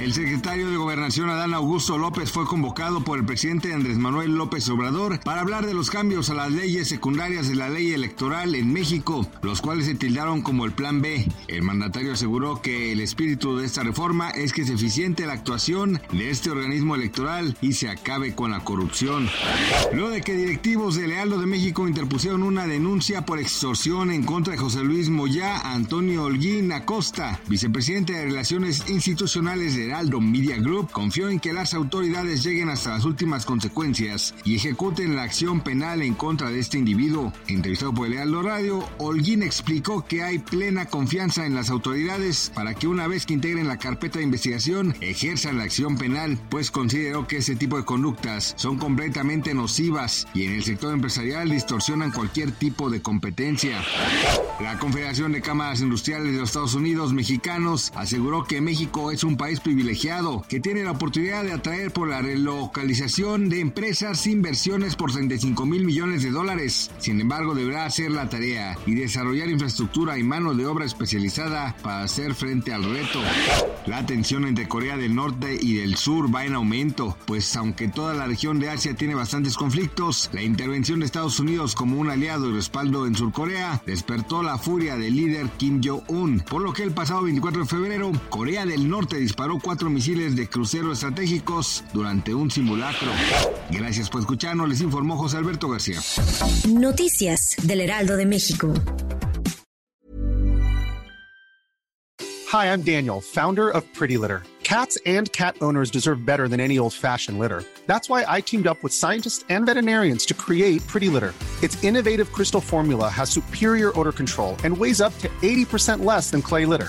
El secretario de Gobernación Adán Augusto López fue convocado por el presidente Andrés Manuel López Obrador para hablar de los cambios a las leyes secundarias de la ley electoral en México, los cuales se tildaron como el Plan B. El mandatario aseguró que el espíritu de esta reforma es que se eficiente la actuación de este organismo electoral y se acabe con la corrupción. Luego de que directivos de Lealdo de México interpusieron una denuncia por extorsión en contra de José Luis Moyá, Antonio Holguín Acosta, vicepresidente de Relaciones Institucionales de Heraldo Media Group confió en que las autoridades lleguen hasta las últimas consecuencias y ejecuten la acción penal en contra de este individuo. Entrevistado por el Heraldo Radio, Holguín explicó que hay plena confianza en las autoridades para que una vez que integren la carpeta de investigación ejerzan la acción penal, pues consideró que ese tipo de conductas son completamente nocivas y en el sector empresarial distorsionan cualquier tipo de competencia. La Confederación de Cámaras Industriales de los Estados Unidos Mexicanos aseguró que México es un país privilegiado privilegiado que tiene la oportunidad de atraer por la relocalización de empresas inversiones por 35 mil millones de dólares. Sin embargo, deberá hacer la tarea y desarrollar infraestructura y mano de obra especializada para hacer frente al reto. La tensión entre Corea del Norte y del Sur va en aumento, pues aunque toda la región de Asia tiene bastantes conflictos, la intervención de Estados Unidos como un aliado y respaldo en Surcorea despertó la furia del líder Kim Jong-un, por lo que el pasado 24 de febrero, Corea del Norte disparó cuatro misiles de crucero estratégicos durante un simulacro. Gracias por escucharnos, les informó José Alberto García. Noticias del Heraldo de México. Hi, I'm Daniel, founder of Pretty Litter. Cats and cat owners deserve better than any old-fashioned litter. That's why I teamed up with scientists and veterinarians to create Pretty Litter. Its innovative crystal formula has superior odor control and weighs up to 80% less than clay litter.